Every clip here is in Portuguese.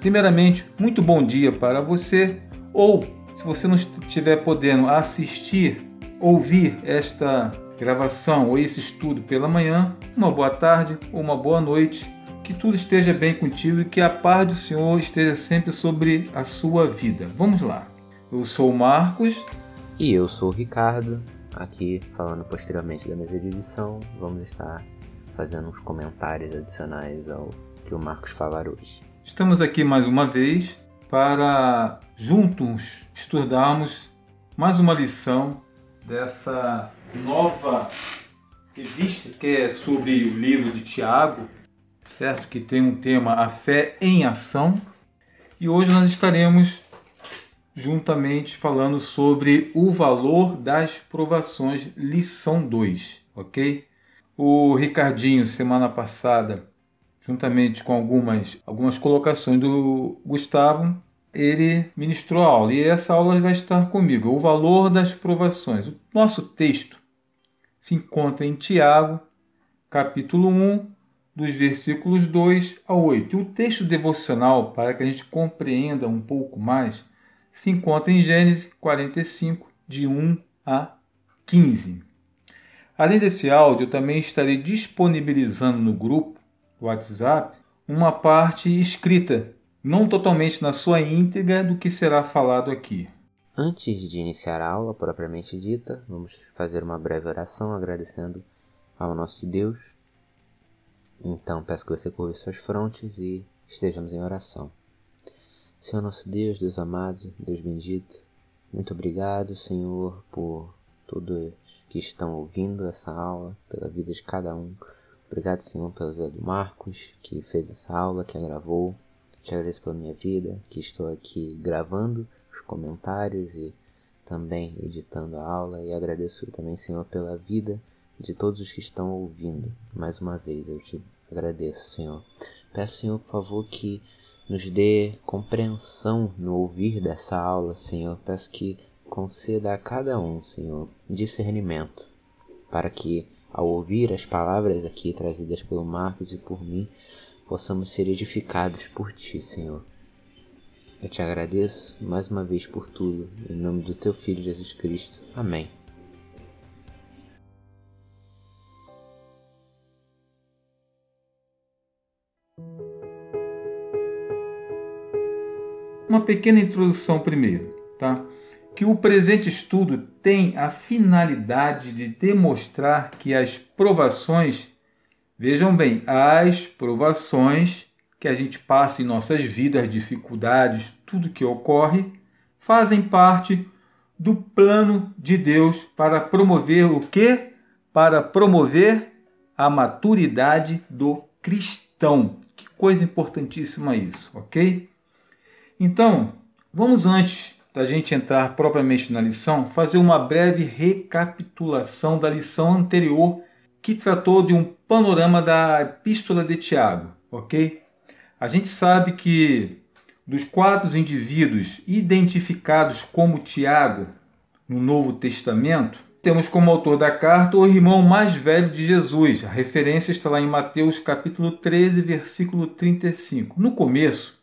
Primeiramente, muito bom dia para você, ou se você não estiver podendo assistir, ouvir esta gravação ou esse estudo pela manhã, uma boa tarde ou uma boa noite. Que tudo esteja bem contigo e que a paz do Senhor esteja sempre sobre a sua vida. Vamos lá. Eu sou o Marcos. E eu sou o Ricardo. Aqui, falando posteriormente da mesa de edição, vamos estar fazendo uns comentários adicionais ao que o Marcos falar hoje. Estamos aqui mais uma vez para juntos estudarmos mais uma lição dessa nova revista que é sobre o livro de Tiago, certo? Que tem um tema a fé em ação. E hoje nós estaremos juntamente falando sobre o valor das provações, lição 2, ok? O Ricardinho, semana passada, juntamente com algumas, algumas colocações do Gustavo, ele ministrou a aula e essa aula vai estar comigo. O valor das provações. O nosso texto se encontra em Tiago, capítulo 1, dos versículos 2 a 8. E o texto devocional, para que a gente compreenda um pouco mais, se encontra em Gênesis 45, de 1 a 15. Além desse áudio, eu também estarei disponibilizando no grupo WhatsApp uma parte escrita, não totalmente na sua íntegra do que será falado aqui. Antes de iniciar a aula propriamente dita, vamos fazer uma breve oração agradecendo ao nosso Deus. Então peço que você curve suas frontes e estejamos em oração. Senhor nosso Deus, Deus amado, Deus bendito, muito obrigado, Senhor, por todos que estão ouvindo essa aula, pela vida de cada um. Obrigado, Senhor, pela vida do Marcos, que fez essa aula, que a gravou. Te agradeço pela minha vida, que estou aqui gravando os comentários e também editando a aula. E agradeço também, Senhor, pela vida de todos os que estão ouvindo. Mais uma vez eu te agradeço, Senhor. Peço, Senhor, por favor, que nos dê compreensão no ouvir dessa aula, Senhor. Peço que conceda a cada um, Senhor, discernimento, para que ao ouvir as palavras aqui trazidas pelo Marcos e por mim, possamos ser edificados por Ti, Senhor. Eu te agradeço mais uma vez por tudo, em nome do Teu Filho Jesus Cristo. Amém. Uma pequena introdução primeiro, tá? Que o presente estudo tem a finalidade de demonstrar que as provações, vejam bem, as provações que a gente passa em nossas vidas, dificuldades, tudo que ocorre, fazem parte do plano de Deus para promover o que? Para promover a maturidade do cristão. Que coisa importantíssima isso, ok? Então, vamos antes da gente entrar propriamente na lição, fazer uma breve recapitulação da lição anterior que tratou de um panorama da Epístola de Tiago, ok? A gente sabe que dos quatro indivíduos identificados como Tiago no Novo Testamento, temos como autor da carta o irmão mais velho de Jesus. A referência está lá em Mateus capítulo 13, versículo 35. No começo,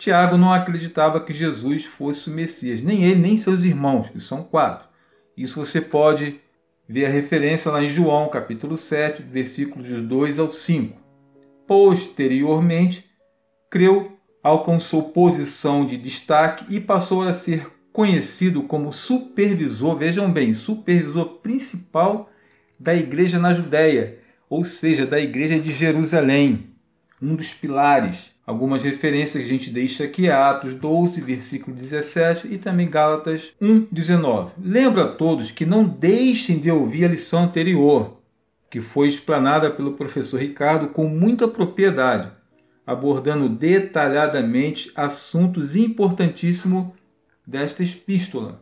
Tiago não acreditava que Jesus fosse o Messias, nem ele, nem seus irmãos, que são quatro. Isso você pode ver a referência lá em João, capítulo 7, versículos 2 ao 5. Posteriormente, creu, alcançou posição de destaque e passou a ser conhecido como supervisor, vejam bem, supervisor principal da igreja na Judéia, ou seja, da igreja de Jerusalém, um dos pilares Algumas referências a gente deixa aqui, Atos 12, versículo 17 e também Gálatas 1, 19. Lembro a todos que não deixem de ouvir a lição anterior, que foi explanada pelo professor Ricardo com muita propriedade, abordando detalhadamente assuntos importantíssimos desta epístola.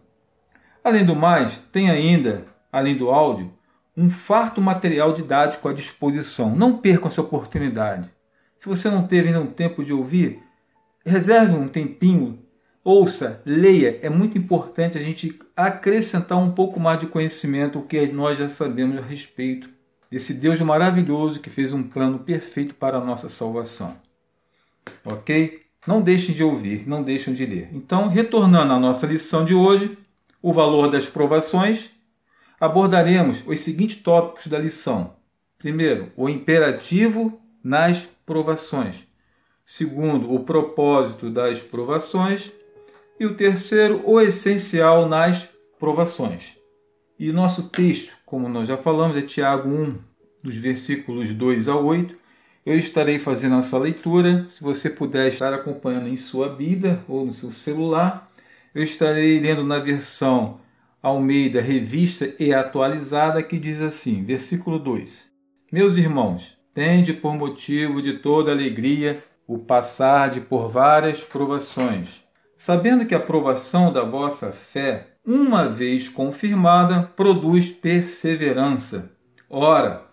Além do mais, tem ainda, além do áudio, um farto material didático à disposição. Não percam essa oportunidade. Se você não teve ainda um tempo de ouvir, reserve um tempinho, ouça, leia. É muito importante a gente acrescentar um pouco mais de conhecimento o que nós já sabemos a respeito desse Deus maravilhoso que fez um plano perfeito para a nossa salvação. Ok? não deixem de ouvir, não deixem de ler. Então, retornando à nossa lição de hoje, o valor das provações, abordaremos os seguintes tópicos da lição. Primeiro, o imperativo nas provações. Segundo, o propósito das provações. E o terceiro, o essencial nas provações. E nosso texto, como nós já falamos, é Tiago 1, dos versículos 2 a 8. Eu estarei fazendo a sua leitura. Se você puder estar acompanhando em sua Bíblia ou no seu celular, eu estarei lendo na versão Almeida Revista e Atualizada, que diz assim: versículo 2: Meus irmãos, tende por motivo de toda alegria o passar de por várias provações, sabendo que a provação da vossa fé, uma vez confirmada, produz perseverança. Ora,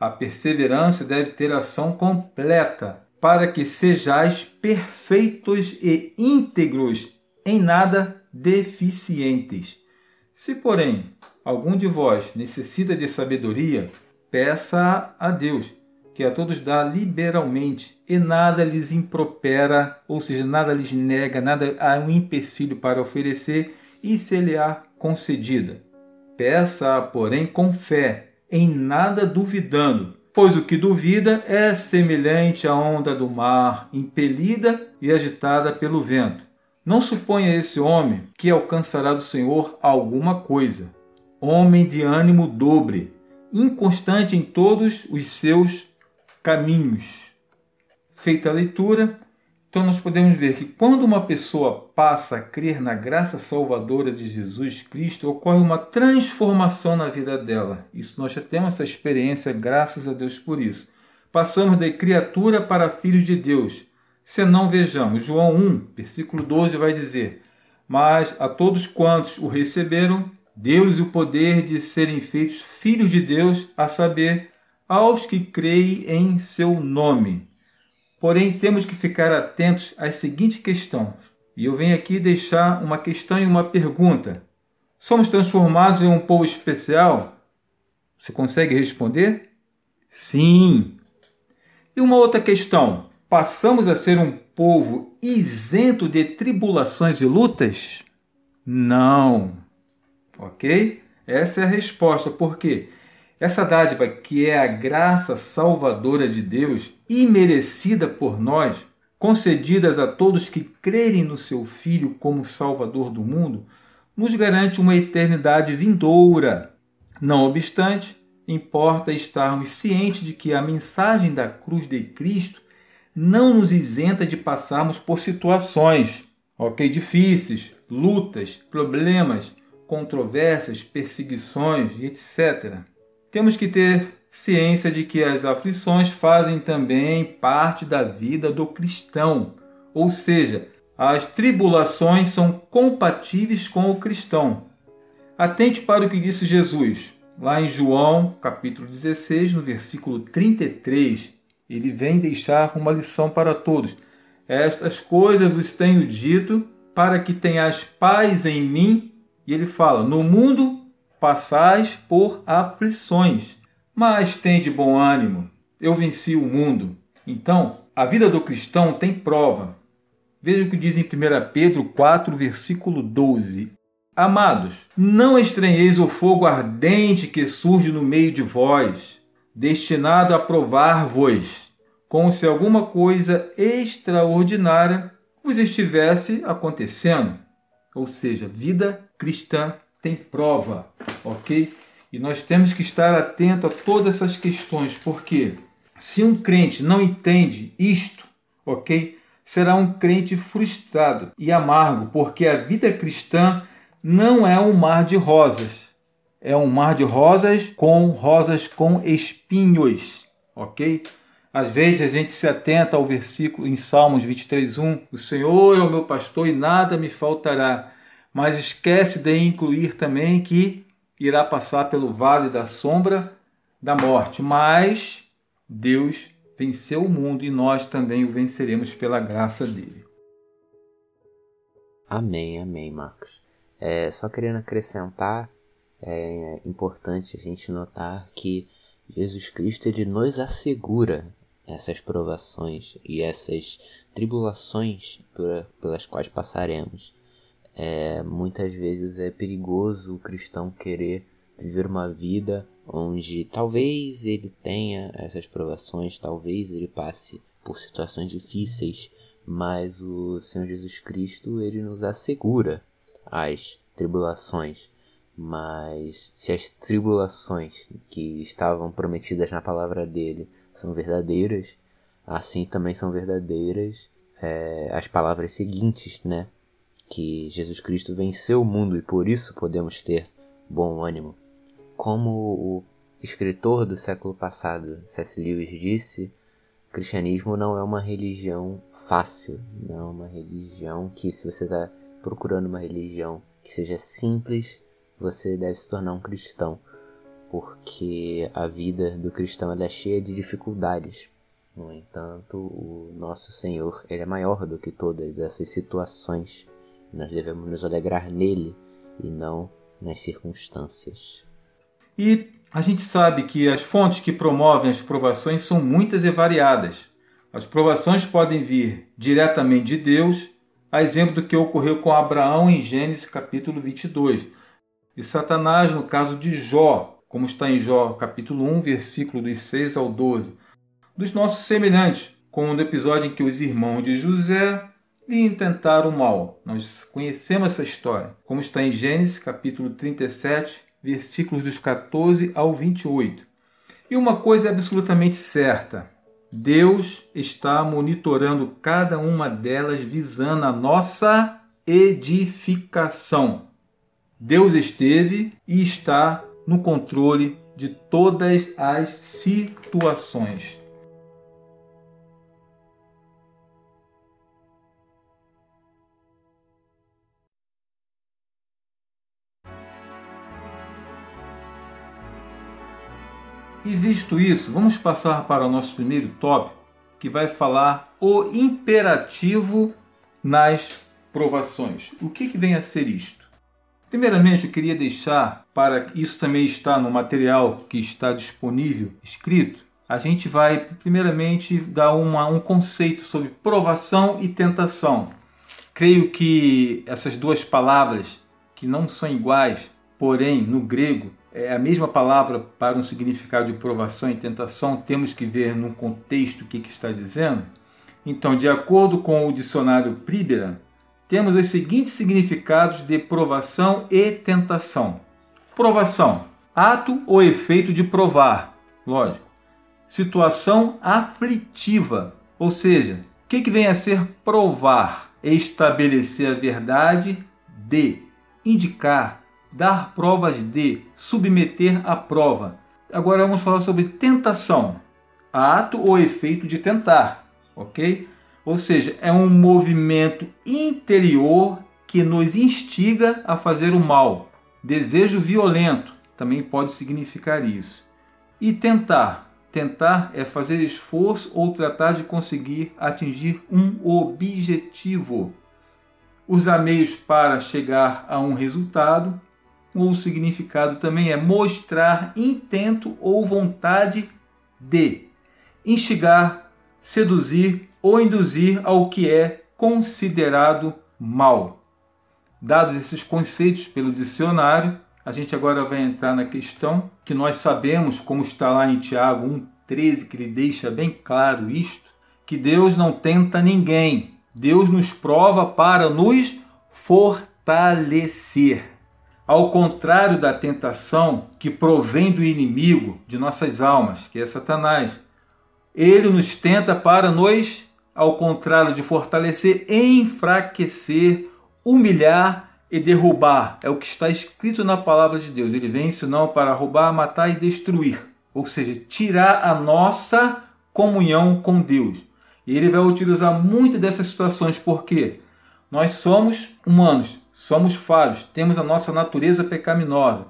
a perseverança deve ter ação completa, para que sejais perfeitos e íntegros, em nada deficientes. Se, porém, algum de vós necessita de sabedoria, peça a Deus, que a todos dá liberalmente, e nada lhes impropera, ou seja, nada lhes nega, nada há um empecilho para oferecer, e se lhe há concedida. Peça, porém, com fé, em nada duvidando, pois o que duvida é semelhante à onda do mar, impelida e agitada pelo vento. Não suponha esse homem que alcançará do Senhor alguma coisa. Homem de ânimo dobre, inconstante em todos os seus caminhos. Feita a leitura, então nós podemos ver que quando uma pessoa passa a crer na graça salvadora de Jesus Cristo, ocorre uma transformação na vida dela. Isso nós já temos essa experiência, graças a Deus por isso. Passamos de criatura para filhos de Deus. Se não vejamos, João 1, versículo 12 vai dizer: "Mas a todos quantos o receberam, deu-lhes o poder de serem feitos filhos de Deus, a saber, aos que creem em seu nome." Porém, temos que ficar atentos às seguintes questões. E eu venho aqui deixar uma questão e uma pergunta. Somos transformados em um povo especial? Você consegue responder? Sim. E uma outra questão: passamos a ser um povo isento de tribulações e lutas? Não. Ok? Essa é a resposta. Por quê? Essa dádiva, que é a graça salvadora de Deus, imerecida por nós, concedidas a todos que crerem no seu Filho como Salvador do mundo, nos garante uma eternidade vindoura. Não obstante, importa estarmos cientes de que a mensagem da cruz de Cristo não nos isenta de passarmos por situações, ok, difíceis, lutas, problemas, controvérsias, perseguições, etc. Temos que ter ciência de que as aflições fazem também parte da vida do cristão, ou seja, as tribulações são compatíveis com o cristão. Atente para o que disse Jesus, lá em João, capítulo 16, no versículo 33. Ele vem deixar uma lição para todos. Estas coisas vos tenho dito para que tenhais paz em mim. E ele fala: No mundo passais por aflições, mas tende bom ânimo, eu venci o mundo. Então, a vida do cristão tem prova. Veja o que diz em 1 Pedro 4, versículo 12. Amados, não estranheis o fogo ardente que surge no meio de vós, destinado a provar-vos, como se alguma coisa extraordinária vos estivesse acontecendo. Ou seja, vida cristã tem prova, ok? E nós temos que estar atento a todas essas questões, porque se um crente não entende isto, ok? Será um crente frustrado e amargo, porque a vida cristã não é um mar de rosas. É um mar de rosas com rosas com espinhos, ok? Às vezes a gente se atenta ao versículo em Salmos 23:1, o Senhor é o meu pastor e nada me faltará mas esquece de incluir também que irá passar pelo vale da sombra da morte. Mas Deus venceu o mundo e nós também o venceremos pela graça dele. Amém, amém, Marcos. É, só querendo acrescentar, é importante a gente notar que Jesus Cristo ele nos assegura essas provações e essas tribulações pelas quais passaremos. É, muitas vezes é perigoso o cristão querer viver uma vida onde talvez ele tenha essas provações, talvez ele passe por situações difíceis, mas o Senhor Jesus Cristo ele nos assegura as tribulações. Mas se as tribulações que estavam prometidas na palavra dele são verdadeiras, assim também são verdadeiras é, as palavras seguintes, né? Que Jesus Cristo venceu o mundo e por isso podemos ter bom ânimo. Como o escritor do século passado, C.S. Lewis, disse, cristianismo não é uma religião fácil, não é uma religião que, se você está procurando uma religião que seja simples, você deve se tornar um cristão porque a vida do cristão é cheia de dificuldades. No entanto, o nosso Senhor ele é maior do que todas essas situações. Nós devemos nos alegrar nele e não nas circunstâncias. E a gente sabe que as fontes que promovem as provações são muitas e variadas. As provações podem vir diretamente de Deus, a exemplo do que ocorreu com Abraão em Gênesis capítulo 22, e Satanás no caso de Jó, como está em Jó, capítulo 1, versículo dos 6 ao 12, dos nossos semelhantes, como no episódio em que os irmãos de José lhe intentaram mal. Nós conhecemos essa história, como está em Gênesis, capítulo 37, versículos dos 14 ao 28. E uma coisa é absolutamente certa: Deus está monitorando cada uma delas visando a nossa edificação. Deus esteve e está no controle de todas as situações. E visto isso, vamos passar para o nosso primeiro tópico, que vai falar o imperativo nas provações. O que, que vem a ser isto? Primeiramente, eu queria deixar, para isso também está no material que está disponível, escrito, a gente vai primeiramente dar uma, um conceito sobre provação e tentação. Creio que essas duas palavras, que não são iguais, porém no grego é a mesma palavra para um significado de provação e tentação, temos que ver no contexto o que, que está dizendo. Então, de acordo com o dicionário Pribera, temos os seguintes significados de provação e tentação. Provação, ato ou efeito de provar, lógico. Situação aflitiva, ou seja, o que, que vem a ser provar? Estabelecer a verdade de, indicar, dar provas de, submeter a prova. Agora vamos falar sobre tentação, ato ou efeito de tentar, ok? Ou seja, é um movimento interior que nos instiga a fazer o mal. Desejo violento também pode significar isso. E tentar. Tentar é fazer esforço ou tratar de conseguir atingir um objetivo. Usar meios para chegar a um resultado. O significado também é mostrar intento ou vontade de instigar, seduzir ou induzir ao que é considerado mal. Dados esses conceitos pelo dicionário, a gente agora vai entrar na questão que nós sabemos, como está lá em Tiago 1,13, que ele deixa bem claro isto, que Deus não tenta ninguém. Deus nos prova para nos fortalecer. Ao contrário da tentação que provém do inimigo de nossas almas, que é Satanás, ele nos tenta para nos ao contrário de fortalecer, enfraquecer, humilhar e derrubar. É o que está escrito na palavra de Deus. Ele vem senão para roubar, matar e destruir. Ou seja, tirar a nossa comunhão com Deus. E ele vai utilizar muito dessas situações porque nós somos humanos, somos falhos, temos a nossa natureza pecaminosa,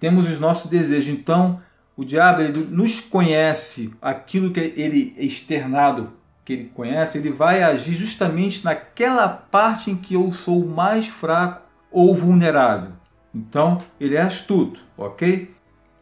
temos os nossos desejos. Então, o diabo ele nos conhece aquilo que ele é externado que ele conhece, ele vai agir justamente naquela parte em que eu sou mais fraco ou vulnerável. Então, ele é astuto, ok?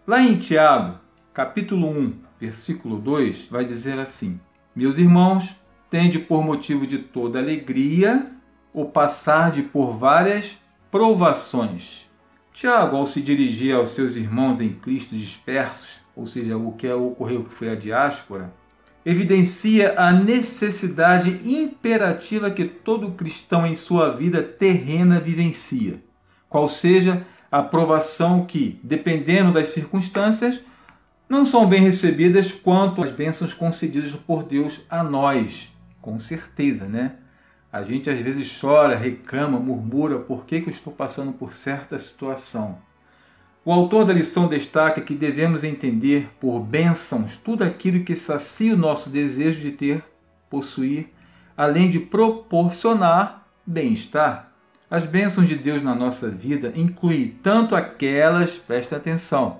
Lá em Tiago, capítulo 1, versículo 2, vai dizer assim: Meus irmãos, tende por motivo de toda alegria o passar de por várias provações. Tiago, ao se dirigir aos seus irmãos em Cristo dispersos, ou seja, o que ocorreu que foi a diáspora, evidencia a necessidade imperativa que todo cristão em sua vida terrena vivencia, qual seja a provação que, dependendo das circunstâncias, não são bem recebidas quanto as bênçãos concedidas por Deus a nós, com certeza, né? A gente às vezes chora, reclama, murmura por que, que eu estou passando por certa situação. O autor da lição destaca que devemos entender por bênçãos tudo aquilo que sacia o nosso desejo de ter, possuir, além de proporcionar bem-estar. As bênçãos de Deus na nossa vida incluem tanto aquelas, presta atenção,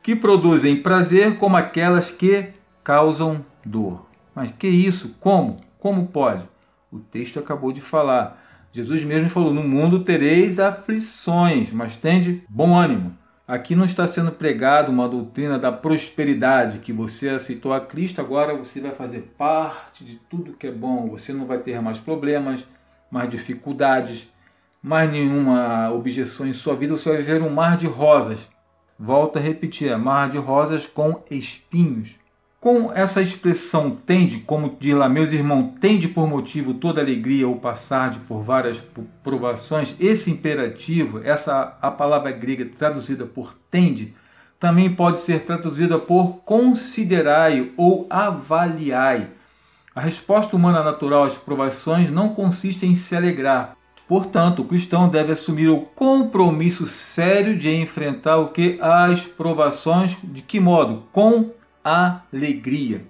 que produzem prazer como aquelas que causam dor. Mas que isso? Como? Como pode? O texto acabou de falar. Jesus mesmo falou: No mundo tereis aflições, mas tende bom ânimo. Aqui não está sendo pregado uma doutrina da prosperidade, que você aceitou a Cristo, agora você vai fazer parte de tudo que é bom, você não vai ter mais problemas, mais dificuldades, mais nenhuma objeção em sua vida, você vai viver um mar de rosas. Volta a repetir, é mar de rosas com espinhos. Com essa expressão tende, como diz lá, meus irmãos, tende por motivo toda alegria ou passar por várias provações, esse imperativo, essa a palavra grega traduzida por tende, também pode ser traduzida por considerai ou avaliai. A resposta humana natural às provações não consiste em se alegrar. Portanto, o cristão deve assumir o compromisso sério de enfrentar o que as provações, de que modo? Com alegria.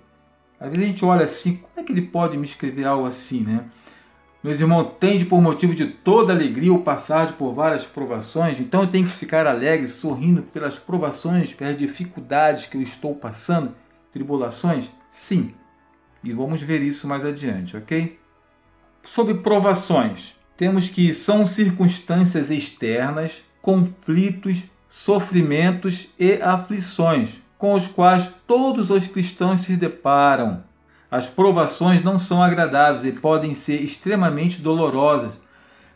Às vezes a gente olha assim, como é que ele pode me escrever algo assim, né? Meus irmãos, tende por motivo de toda alegria o passar por várias provações, então eu tenho que ficar alegre, sorrindo pelas provações, pelas dificuldades que eu estou passando, tribulações? Sim. E vamos ver isso mais adiante, ok? Sobre provações, temos que são circunstâncias externas, conflitos, sofrimentos e aflições com os quais todos os cristãos se deparam. As provações não são agradáveis e podem ser extremamente dolorosas,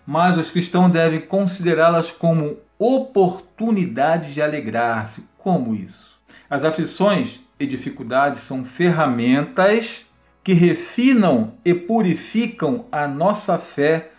mas os cristãos devem considerá-las como oportunidades de alegrar-se. Como isso? As aflições e dificuldades são ferramentas que refinam e purificam a nossa fé,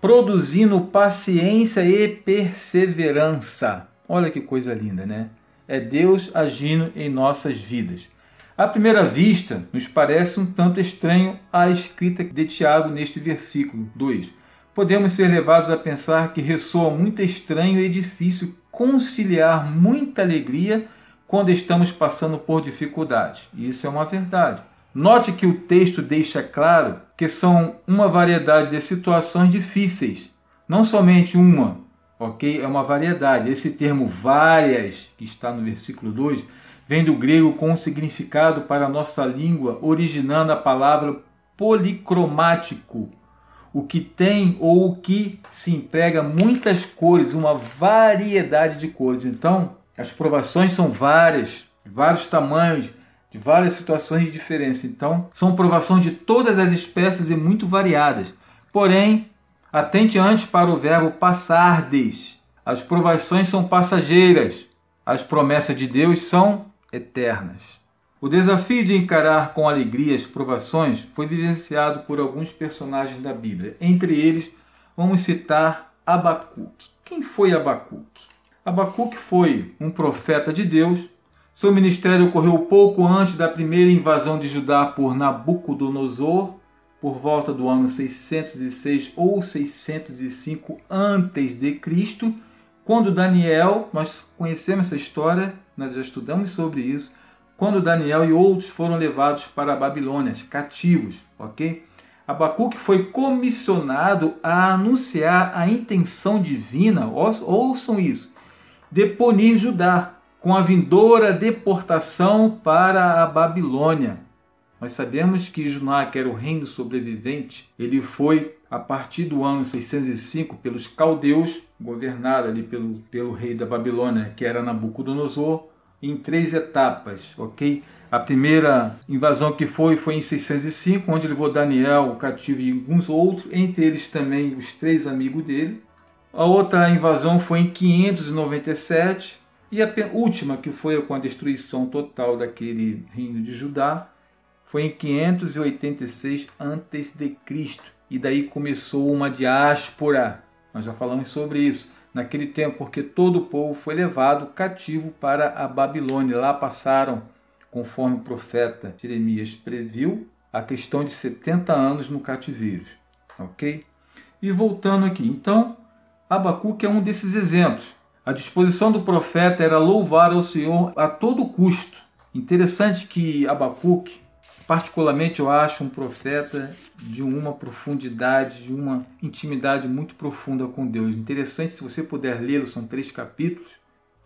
produzindo paciência e perseverança. Olha que coisa linda, né? É Deus agindo em nossas vidas. À primeira vista, nos parece um tanto estranho a escrita de Tiago neste versículo 2. Podemos ser levados a pensar que ressoa muito estranho e difícil conciliar muita alegria quando estamos passando por dificuldades. Isso é uma verdade. Note que o texto deixa claro que são uma variedade de situações difíceis, não somente uma, ok? É uma variedade. Esse termo várias, que está no versículo 2, vem do grego com um significado para a nossa língua, originando a palavra policromático, o que tem ou o que se emprega muitas cores, uma variedade de cores. Então, as provações são várias, de vários tamanhos, de várias situações de diferença. Então, são provações de todas as espécies e muito variadas. Porém, Atente antes para o verbo passardes. As provações são passageiras, as promessas de Deus são eternas. O desafio de encarar com alegria as provações foi vivenciado por alguns personagens da Bíblia. Entre eles, vamos citar Abacuque. Quem foi Abacuque? Abacuque foi um profeta de Deus. Seu ministério ocorreu pouco antes da primeira invasão de Judá por Nabucodonosor por volta do ano 606 ou 605 antes de Cristo, quando Daniel, nós conhecemos essa história, nós já estudamos sobre isso, quando Daniel e outros foram levados para a Babilônia, cativos, ok? Abacuque foi comissionado a anunciar a intenção divina, ouçam isso, de punir Judá com a vindoura deportação para a Babilônia. Nós sabemos que Juná, que era o reino sobrevivente, ele foi, a partir do ano 605, pelos caldeus, governado ali pelo, pelo rei da Babilônia, que era Nabucodonosor, em três etapas, ok? A primeira invasão que foi foi em 605, onde levou Daniel, o cativo e alguns outros, entre eles também os três amigos dele. A outra invasão foi em 597 e a última, que foi com a destruição total daquele reino de Judá, foi em 586 a.C. E daí começou uma diáspora. Nós já falamos sobre isso naquele tempo, porque todo o povo foi levado cativo para a Babilônia. Lá passaram, conforme o profeta Jeremias previu, a questão de 70 anos no cativeiro. Ok? E voltando aqui, então, Abacuque é um desses exemplos. A disposição do profeta era louvar ao Senhor a todo custo. Interessante que Abacuque, particularmente eu acho um profeta de uma profundidade, de uma intimidade muito profunda com Deus. Interessante, se você puder lê-lo, são três capítulos.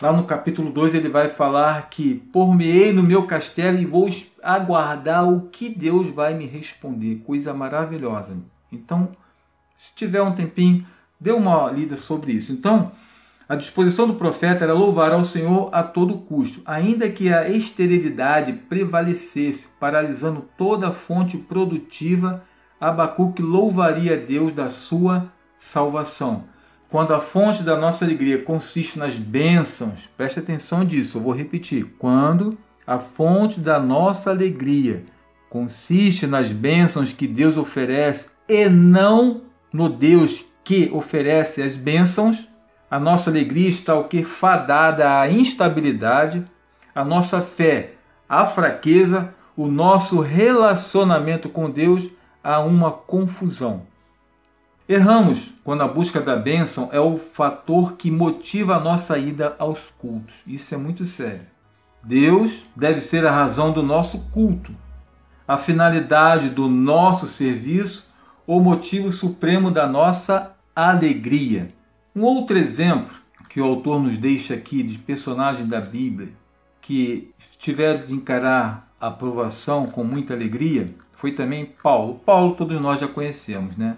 Lá no capítulo 2 ele vai falar que por-me-ei no meu castelo e vou aguardar o que Deus vai me responder. Coisa maravilhosa. Então, se tiver um tempinho, dê uma lida sobre isso. Então, a disposição do profeta era louvar ao Senhor a todo custo, ainda que a esterilidade prevalecesse, paralisando toda a fonte produtiva, Abacuque louvaria a Deus da sua salvação. Quando a fonte da nossa alegria consiste nas bênçãos, preste atenção disso, eu vou repetir. Quando a fonte da nossa alegria consiste nas bênçãos que Deus oferece e não no Deus que oferece as bênçãos, a nossa alegria está o que fadada à instabilidade, a nossa fé à fraqueza, o nosso relacionamento com Deus a uma confusão. Erramos quando a busca da bênção é o fator que motiva a nossa ida aos cultos. Isso é muito sério. Deus deve ser a razão do nosso culto, a finalidade do nosso serviço, o motivo supremo da nossa alegria. Um outro exemplo que o autor nos deixa aqui de personagem da Bíblia que tiveram de encarar a aprovação com muita alegria foi também Paulo. Paulo todos nós já conhecemos, né?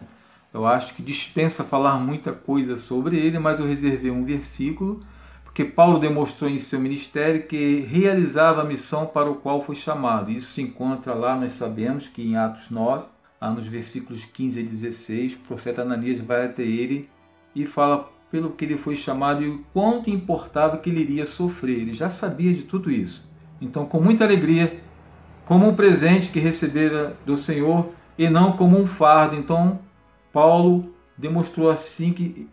Eu acho que dispensa falar muita coisa sobre ele, mas eu reservei um versículo porque Paulo demonstrou em seu ministério que realizava a missão para o qual foi chamado. Isso se encontra lá, nós sabemos que em Atos 9, lá nos versículos 15 e 16, o profeta Ananias vai até ele e fala pelo que ele foi chamado e o quanto importava que ele iria sofrer. Ele já sabia de tudo isso. Então, com muita alegria, como um presente que recebera do Senhor e não como um fardo. Então, Paulo demonstrou assim que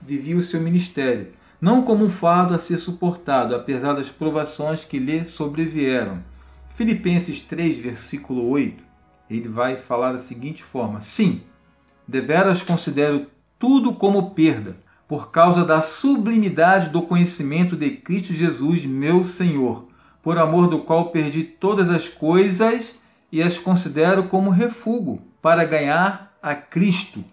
vivia o seu ministério, não como um fardo a ser suportado, apesar das provações que lhe sobrevieram. Filipenses 3, versículo 8, ele vai falar da seguinte forma: Sim, deveras considero tudo como perda, por causa da sublimidade do conhecimento de Cristo Jesus, meu Senhor, por amor do qual perdi todas as coisas e as considero como refúgio para ganhar a Cristo.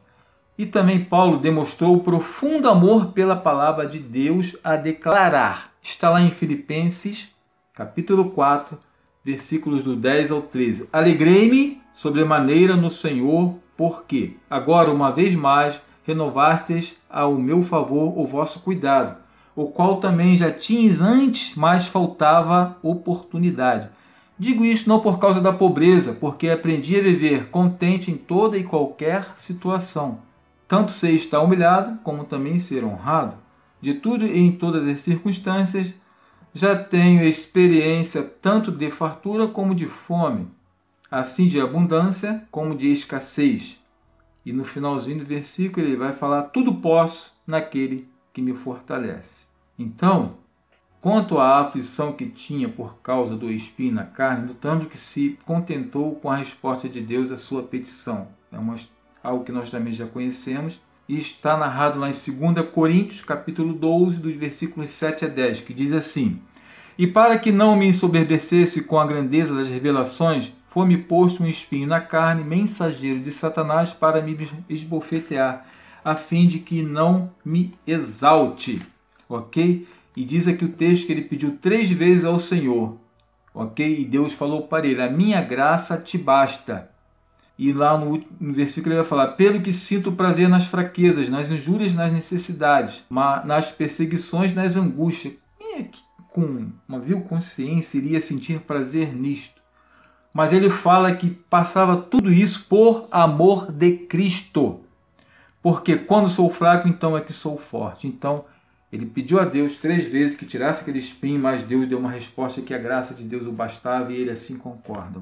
E também Paulo demonstrou profundo amor pela palavra de Deus a declarar. Está lá em Filipenses, capítulo 4, versículos do 10 ao 13. Alegrei-me sobremaneira no Senhor, porque agora uma vez mais renovastes ao meu favor o vosso cuidado, o qual também já tinhas antes, mas faltava oportunidade. Digo isto não por causa da pobreza, porque aprendi a viver contente em toda e qualquer situação. Tanto sei estar humilhado, como também ser honrado. De tudo e em todas as circunstâncias, já tenho experiência tanto de fartura como de fome, assim de abundância como de escassez. E no finalzinho do versículo ele vai falar: Tudo posso naquele que me fortalece. Então, quanto à aflição que tinha por causa do espinho na carne, notamos que se contentou com a resposta de Deus à sua petição. É uma, algo que nós também já conhecemos e está narrado lá em 2 Coríntios, capítulo 12, dos versículos 7 a 10, que diz assim: E para que não me ensoberbecesse com a grandeza das revelações, foi-me posto um espinho na carne, mensageiro de Satanás, para me esbofetear, a fim de que não me exalte. Ok? E diz aqui o texto que ele pediu três vezes ao Senhor. Ok? E Deus falou para ele: A minha graça te basta. E lá no, no versículo ele vai falar: Pelo que sinto prazer nas fraquezas, nas injúrias, nas necessidades, nas perseguições, nas angústias. com uma vil consciência iria sentir prazer nisto. Mas ele fala que passava tudo isso por amor de Cristo. Porque quando sou fraco, então é que sou forte. Então, ele pediu a Deus três vezes que tirasse aquele espinho, mas Deus deu uma resposta que a graça de Deus o bastava e ele assim concorda.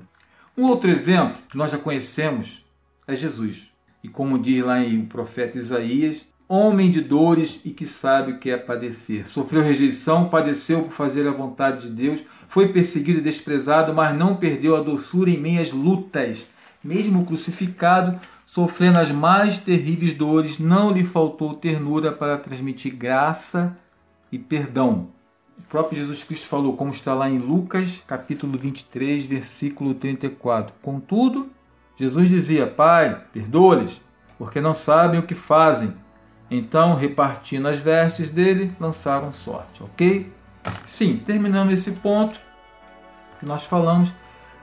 Um outro exemplo que nós já conhecemos é Jesus. E como diz lá em o profeta Isaías, homem de dores e que sabe o que é padecer. Sofreu rejeição, padeceu por fazer a vontade de Deus, foi perseguido e desprezado, mas não perdeu a doçura em meias lutas. Mesmo crucificado, sofrendo as mais terríveis dores, não lhe faltou ternura para transmitir graça e perdão. O próprio Jesus Cristo falou, como está lá em Lucas, capítulo 23, versículo 34. Contudo, Jesus dizia: Pai, perdoa-lhes, porque não sabem o que fazem. Então, repartindo as vestes dele, lançaram sorte, ok? Sim, terminando esse ponto que nós falamos,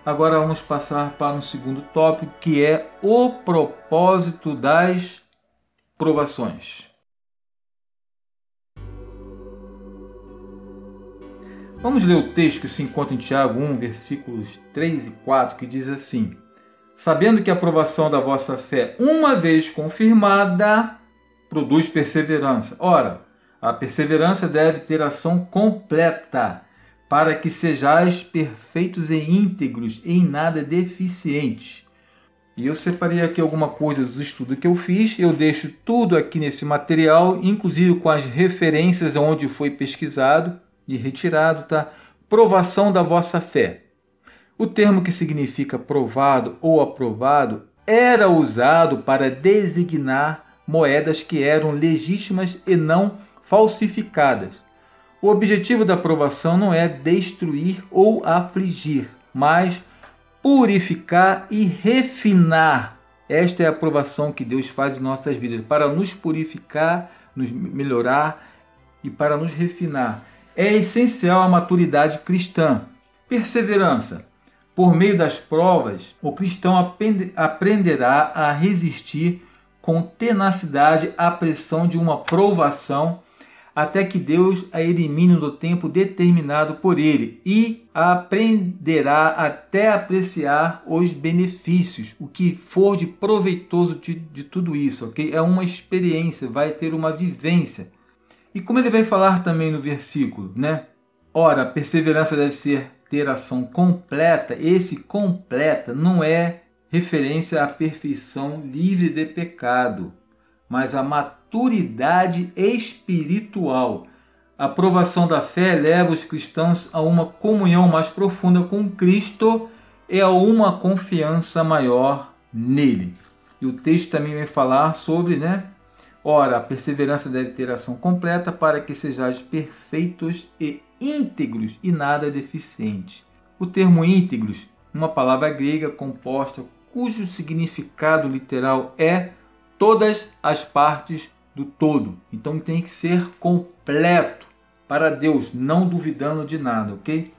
agora vamos passar para um segundo tópico, que é o propósito das provações. Vamos ler o texto que se encontra em Tiago 1, versículos 3 e 4, que diz assim: Sabendo que a aprovação da vossa fé, uma vez confirmada, produz perseverança. Ora, a perseverança deve ter ação completa, para que sejais perfeitos e íntegros, em nada deficientes. E eu separei aqui alguma coisa dos estudos que eu fiz, eu deixo tudo aqui nesse material, inclusive com as referências onde foi pesquisado e retirado, tá? Provação da vossa fé. O termo que significa provado ou aprovado era usado para designar moedas que eram legítimas e não falsificadas. O objetivo da aprovação não é destruir ou afligir, mas purificar e refinar. Esta é a aprovação que Deus faz em nossas vidas, para nos purificar, nos melhorar e para nos refinar. É essencial a maturidade cristã. Perseverança. Por meio das provas, o cristão aprenderá a resistir com tenacidade à pressão de uma provação até que Deus a elimine no tempo determinado por ele e aprenderá até apreciar os benefícios, o que for de proveitoso de, de tudo isso, ok? É uma experiência, vai ter uma vivência. E como ele vai falar também no versículo, né? Ora, a perseverança deve ser ter ação completa. Esse completa não é referência à perfeição livre de pecado, mas à maturidade espiritual. A aprovação da fé leva os cristãos a uma comunhão mais profunda com Cristo e a uma confiança maior nele. E o texto também vai falar sobre, né? Ora, a perseverança deve ter ação completa para que sejais perfeitos e íntegros e nada deficiente. O termo íntegros, uma palavra grega composta cujo significado literal é todas as partes do todo. Então tem que ser completo para Deus, não duvidando de nada, ok?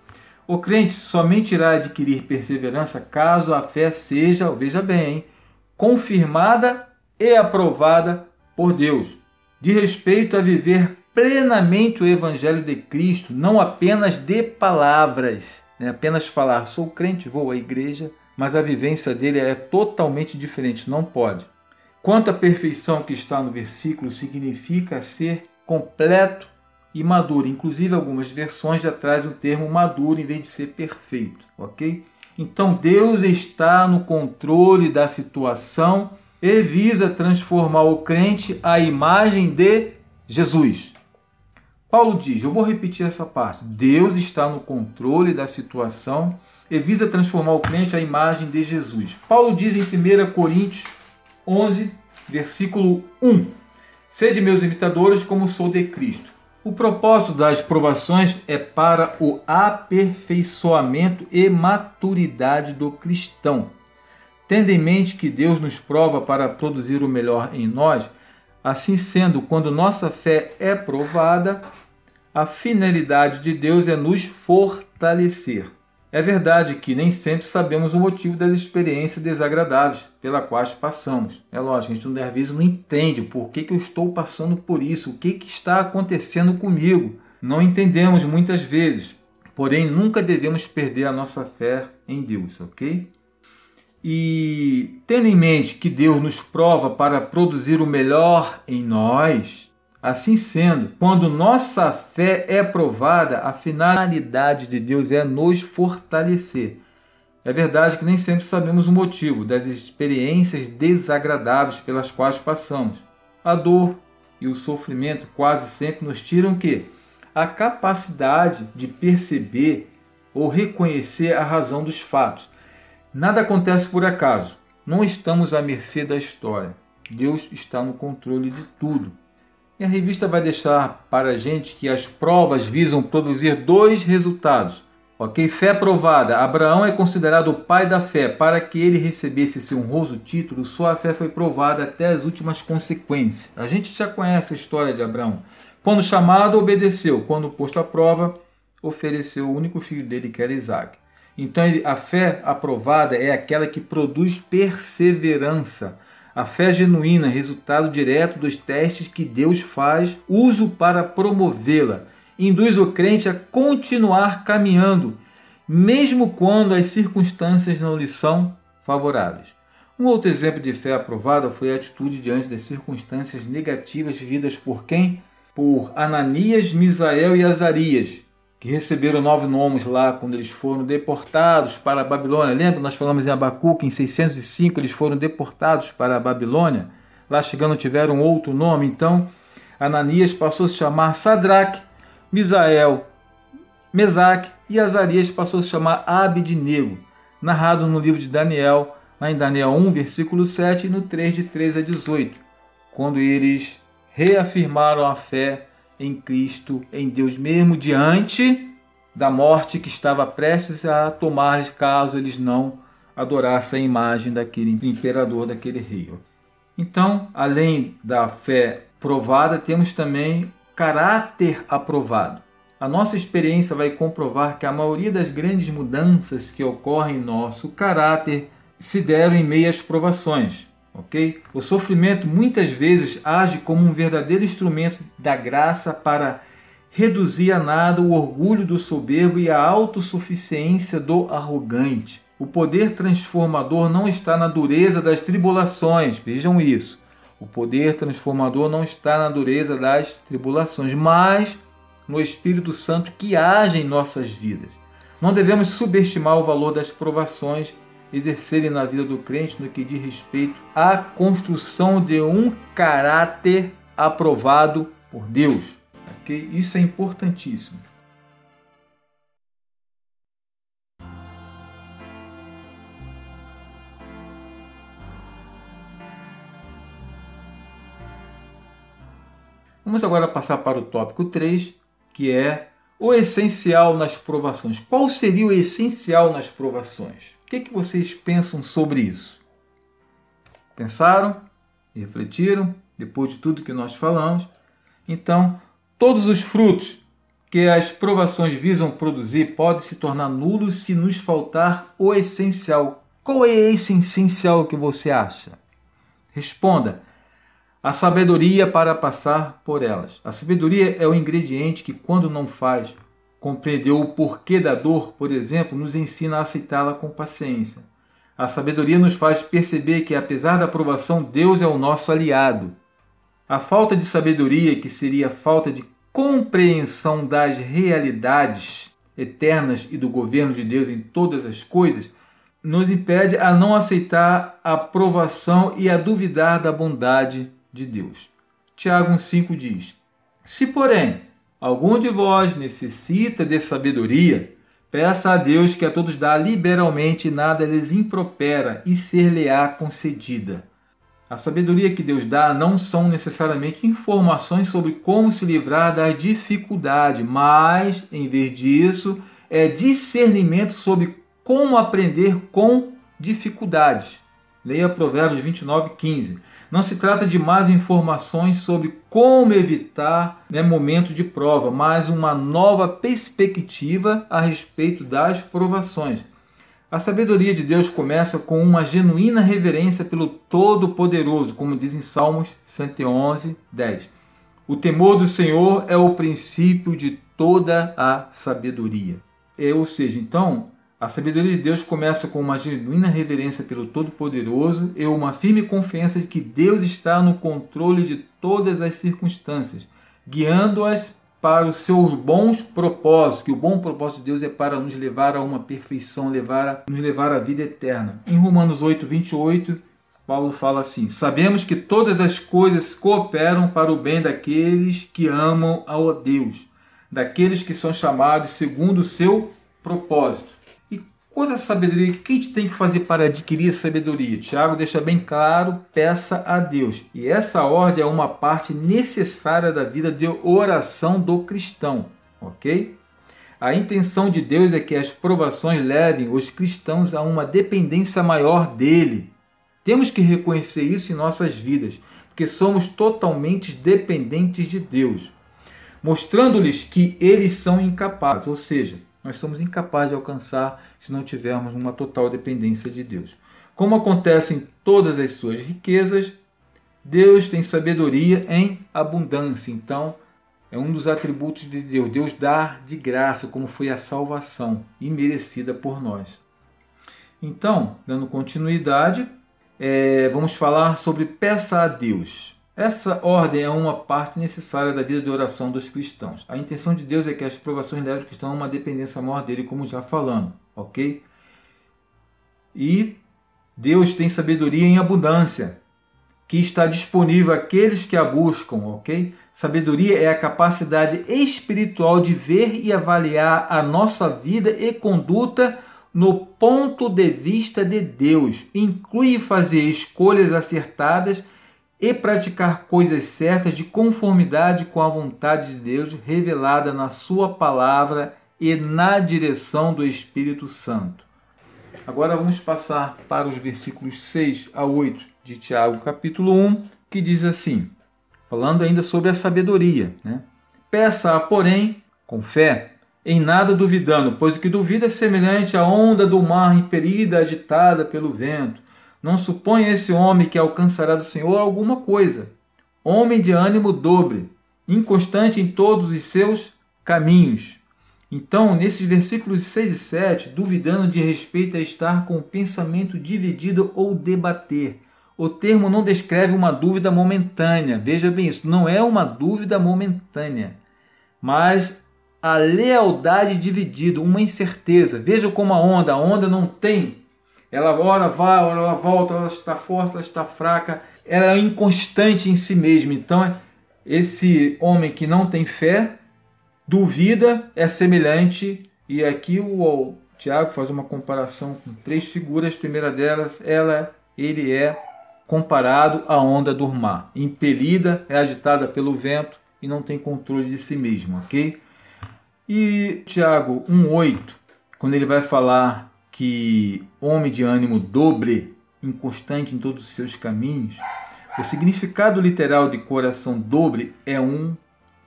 O crente somente irá adquirir perseverança caso a fé seja, veja bem, confirmada e aprovada por Deus. De respeito a viver plenamente o Evangelho de Cristo, não apenas de palavras, né? apenas falar, sou crente, vou à igreja, mas a vivência dele é totalmente diferente, não pode. Quanto à perfeição que está no versículo, significa ser completo e maduro. Inclusive, algumas versões já trazem o termo maduro em vez de ser perfeito, ok? Então, Deus está no controle da situação e visa transformar o crente à imagem de Jesus. Paulo diz: Eu vou repetir essa parte. Deus está no controle da situação e visa transformar o crente à imagem de Jesus. Paulo diz em 1 Coríntios 11, versículo 1: Sede meus imitadores, como sou de Cristo. O propósito das provações é para o aperfeiçoamento e maturidade do cristão. Tendo em mente que Deus nos prova para produzir o melhor em nós, assim sendo, quando nossa fé é provada, a finalidade de Deus é nos fortalecer. É verdade que nem sempre sabemos o motivo das experiências desagradáveis pelas quais passamos. É lógico, a gente às vezes não entende por que, que eu estou passando por isso, o que, que está acontecendo comigo. não entendemos muitas vezes, porém nunca devemos perder a nossa fé em Deus, ok? E tendo em mente que Deus nos prova para produzir o melhor em nós, assim sendo, quando nossa fé é provada, a finalidade de Deus é nos fortalecer. É verdade que nem sempre sabemos o motivo das experiências desagradáveis pelas quais passamos. A dor e o sofrimento quase sempre nos tiram que a capacidade de perceber ou reconhecer a razão dos fatos Nada acontece por acaso. Não estamos à mercê da história. Deus está no controle de tudo. E a revista vai deixar para a gente que as provas visam produzir dois resultados. Ok? Fé provada. Abraão é considerado o pai da fé. Para que ele recebesse esse honroso título, sua fé foi provada até as últimas consequências. A gente já conhece a história de Abraão. Quando chamado, obedeceu. Quando posto à prova, ofereceu o único filho dele, que era Isaac. Então, a fé aprovada é aquela que produz perseverança. A fé genuína, resultado direto dos testes que Deus faz uso para promovê-la, induz o crente a continuar caminhando, mesmo quando as circunstâncias não lhe são favoráveis. Um outro exemplo de fé aprovada foi a atitude diante das circunstâncias negativas vividas por quem? Por Ananias, Misael e Azarias, que receberam nove nomes lá quando eles foram deportados para a Babilônia. Lembra? Nós falamos em Abacuque, em 605 eles foram deportados para a Babilônia. Lá chegando tiveram outro nome. Então, Ananias passou a se chamar Sadraque, Misael, Mesaque e Azarias passou a se chamar Abidnego, narrado no livro de Daniel, lá em Daniel 1, versículo 7 e no 3 de 13 a 18, quando eles reafirmaram a fé em Cristo, em Deus mesmo, diante da morte que estava prestes a tomar-lhes caso eles não adorassem a imagem daquele imperador, daquele rei. Então, além da fé provada, temos também caráter aprovado. A nossa experiência vai comprovar que a maioria das grandes mudanças que ocorrem em nosso caráter se deram em meio às provações ok? O sofrimento muitas vezes age como um verdadeiro instrumento da graça para reduzir a nada o orgulho do soberbo e a autossuficiência do arrogante. O poder transformador não está na dureza das tribulações, vejam isso. O poder transformador não está na dureza das tribulações, mas no Espírito Santo que age em nossas vidas. Não devemos subestimar o valor das provações exercerem na vida do crente no que diz respeito à construção de um caráter aprovado por Deus. Okay? Isso é importantíssimo. Vamos agora passar para o tópico 3, que é o essencial nas provações. Qual seria o essencial nas provações? Que, que vocês pensam sobre isso? Pensaram? Refletiram? Depois de tudo que nós falamos? Então, todos os frutos que as provações visam produzir podem se tornar nulos se nos faltar o essencial. Qual é esse essencial que você acha? Responda. A sabedoria para passar por elas. A sabedoria é o ingrediente que, quando não faz Compreender o porquê da dor, por exemplo, nos ensina a aceitá-la com paciência. A sabedoria nos faz perceber que, apesar da aprovação, Deus é o nosso aliado. A falta de sabedoria, que seria a falta de compreensão das realidades eternas e do governo de Deus em todas as coisas, nos impede a não aceitar a aprovação e a duvidar da bondade de Deus. Tiago 1,5 diz: Se, porém, algum de vós necessita de sabedoria, peça a Deus que a todos dá liberalmente e nada lhes impropera e ser-lhe-á concedida. A sabedoria que Deus dá não são necessariamente informações sobre como se livrar da dificuldade, mas, em vez disso, é discernimento sobre como aprender com dificuldades. Leia Provérbios 29, 15. Não se trata de mais informações sobre como evitar né, momento de prova, mas uma nova perspectiva a respeito das provações. A sabedoria de Deus começa com uma genuína reverência pelo Todo-Poderoso, como diz em Salmos 111, 10. O temor do Senhor é o princípio de toda a sabedoria. É, ou seja, então, a sabedoria de Deus começa com uma genuína reverência pelo Todo-Poderoso e uma firme confiança de que Deus está no controle de todas as circunstâncias, guiando-as para os seus bons propósitos, que o bom propósito de Deus é para nos levar a uma perfeição, levar a, nos levar à vida eterna. Em Romanos 8, 28, Paulo fala assim: Sabemos que todas as coisas cooperam para o bem daqueles que amam ao Deus, daqueles que são chamados segundo o seu propósito. Quanto à sabedoria, o que a gente tem que fazer para adquirir sabedoria? Tiago deixa bem claro: peça a Deus. E essa ordem é uma parte necessária da vida de oração do cristão, ok? A intenção de Deus é que as provações levem os cristãos a uma dependência maior dele. Temos que reconhecer isso em nossas vidas, porque somos totalmente dependentes de Deus, mostrando-lhes que eles são incapazes, ou seja, nós somos incapazes de alcançar se não tivermos uma total dependência de Deus. Como acontece em todas as suas riquezas, Deus tem sabedoria em abundância. Então, é um dos atributos de Deus. Deus dá de graça, como foi a salvação, imerecida por nós. Então, dando continuidade, é, vamos falar sobre peça a Deus. Essa ordem é uma parte necessária da vida de oração dos cristãos. A intenção de Deus é que as provações levem o cristão a uma dependência maior dele, como já falando, ok? E Deus tem sabedoria em abundância, que está disponível àqueles que a buscam, ok? Sabedoria é a capacidade espiritual de ver e avaliar a nossa vida e conduta no ponto de vista de Deus. Inclui fazer escolhas acertadas e praticar coisas certas de conformidade com a vontade de Deus revelada na Sua palavra e na direção do Espírito Santo. Agora vamos passar para os versículos 6 a 8 de Tiago, capítulo 1, que diz assim, falando ainda sobre a sabedoria. Né? Peça, porém, com fé, em nada duvidando, pois o que duvida é semelhante à onda do mar impelida, agitada pelo vento. Não suponha esse homem que alcançará do Senhor alguma coisa. Homem de ânimo dobre, inconstante em todos os seus caminhos. Então, nesses versículos 6 e 7, duvidando de respeito a estar com o pensamento dividido ou debater. O termo não descreve uma dúvida momentânea. Veja bem isso, não é uma dúvida momentânea, mas a lealdade dividida, uma incerteza. Veja como a onda, a onda não tem ela ora vai, ora ela volta, ela está forte, ela está fraca. Ela é inconstante em si mesma. Então, esse homem que não tem fé, duvida, é semelhante. E aqui o, o Tiago faz uma comparação com três figuras. A primeira delas, ela, ele é comparado à onda do mar. Impelida, é agitada pelo vento e não tem controle de si mesmo, ok? E Tiago 1,8, quando ele vai falar que homem de ânimo dobre, inconstante em todos os seus caminhos, o significado literal de coração dobre é um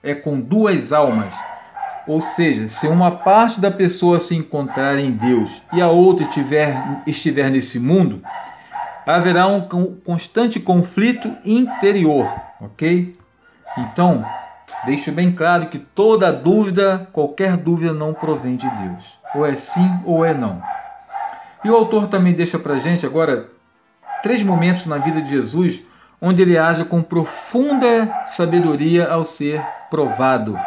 é com duas almas. Ou seja, se uma parte da pessoa se encontrar em Deus e a outra estiver, estiver nesse mundo, haverá um constante conflito interior, ok? Então, deixo bem claro que toda dúvida, qualquer dúvida, não provém de Deus. Ou é sim ou é não. E o autor também deixa para gente agora três momentos na vida de Jesus onde ele age com profunda sabedoria ao ser provado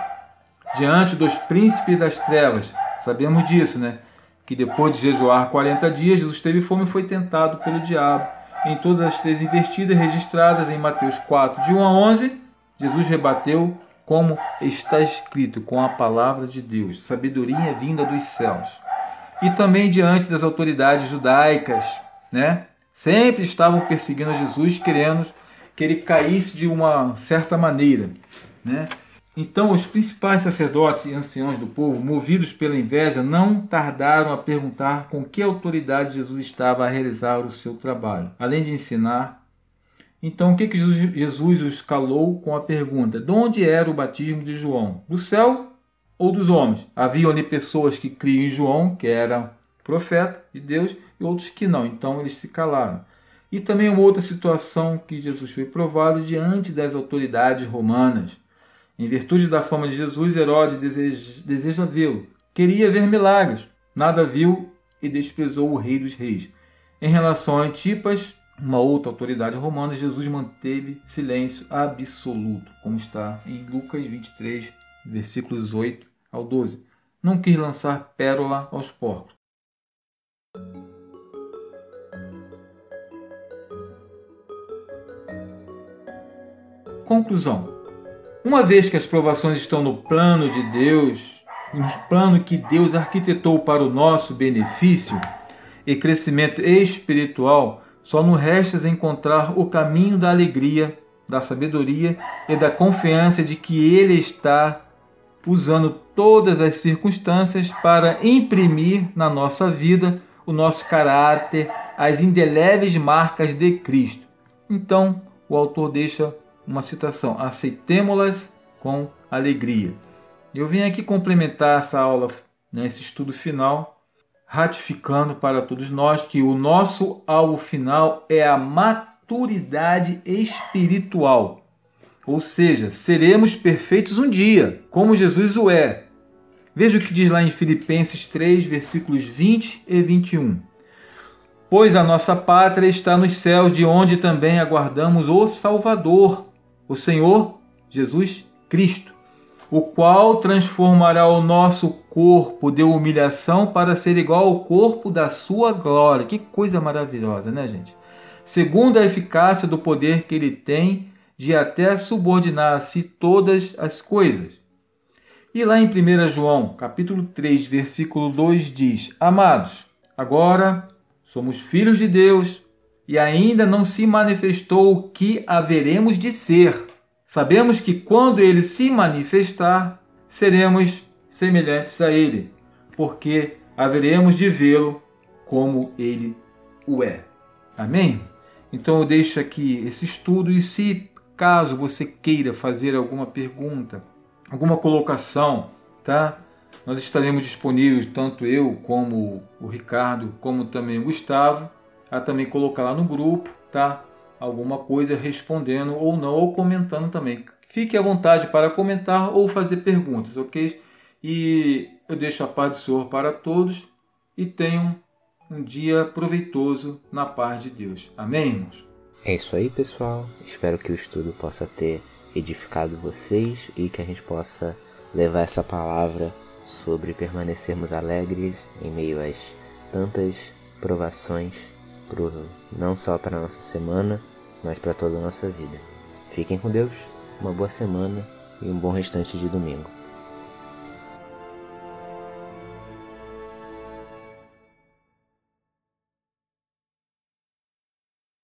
diante dos príncipes das trevas. Sabemos disso, né? Que depois de jejuar 40 dias, Jesus teve fome e foi tentado pelo diabo. Em todas as três investidas registradas em Mateus 4, de 1 a 11, Jesus rebateu como está escrito com a palavra de Deus, sabedoria vinda dos céus e também diante das autoridades judaicas, né? Sempre estavam perseguindo Jesus, querendo que ele caísse de uma certa maneira, né? Então, os principais sacerdotes e anciãos do povo, movidos pela inveja, não tardaram a perguntar com que autoridade Jesus estava a realizar o seu trabalho, além de ensinar. Então, o que, que Jesus os calou com a pergunta: de onde era o batismo de João? Do céu ou dos homens. Havia ali pessoas que criam em João, que era profeta de Deus, e outros que não. Então eles se calaram. E também uma outra situação que Jesus foi provado diante das autoridades romanas. Em virtude da fama de Jesus, Herodes deseja, deseja vê-lo. Queria ver milagres. Nada viu e desprezou o rei dos reis. Em relação a Antipas, uma outra autoridade romana, Jesus manteve silêncio absoluto, como está em Lucas 23, versículos 8 ao 12. Não quis lançar pérola aos porcos. Conclusão: Uma vez que as provações estão no plano de Deus, no plano que Deus arquitetou para o nosso benefício e crescimento espiritual, só nos resta encontrar o caminho da alegria, da sabedoria e da confiança de que Ele está usando todas as circunstâncias para imprimir na nossa vida o nosso caráter, as indeléveis marcas de Cristo. Então, o autor deixa uma citação: aceitemo-las com alegria. Eu vim aqui complementar essa aula, né, esse estudo final, ratificando para todos nós que o nosso alvo final é a maturidade espiritual. Ou seja, seremos perfeitos um dia, como Jesus o é. Veja o que diz lá em Filipenses 3, versículos 20 e 21. Pois a nossa pátria está nos céus, de onde também aguardamos o Salvador, o Senhor Jesus Cristo o qual transformará o nosso corpo de humilhação para ser igual ao corpo da sua glória. Que coisa maravilhosa, né, gente? Segundo a eficácia do poder que ele tem de até subordinar-se todas as coisas. E lá em 1 João, capítulo 3, versículo 2 diz: Amados, agora somos filhos de Deus e ainda não se manifestou o que haveremos de ser Sabemos que quando ele se manifestar, seremos semelhantes a ele, porque haveremos de vê-lo como ele o é. Amém? Então eu deixo aqui esse estudo e se caso você queira fazer alguma pergunta, alguma colocação, tá? Nós estaremos disponíveis, tanto eu como o Ricardo, como também o Gustavo, a também colocar lá no grupo, tá? alguma coisa respondendo ou não, ou comentando também. Fique à vontade para comentar ou fazer perguntas, ok? E eu deixo a paz do Senhor para todos e tenham um dia proveitoso na paz de Deus. Amém, irmãos? É isso aí, pessoal. Espero que o estudo possa ter edificado vocês e que a gente possa levar essa palavra sobre permanecermos alegres em meio às tantas provações pro, não só para a nossa semana, mas para toda a nossa vida. Fiquem com Deus, uma boa semana e um bom restante de domingo.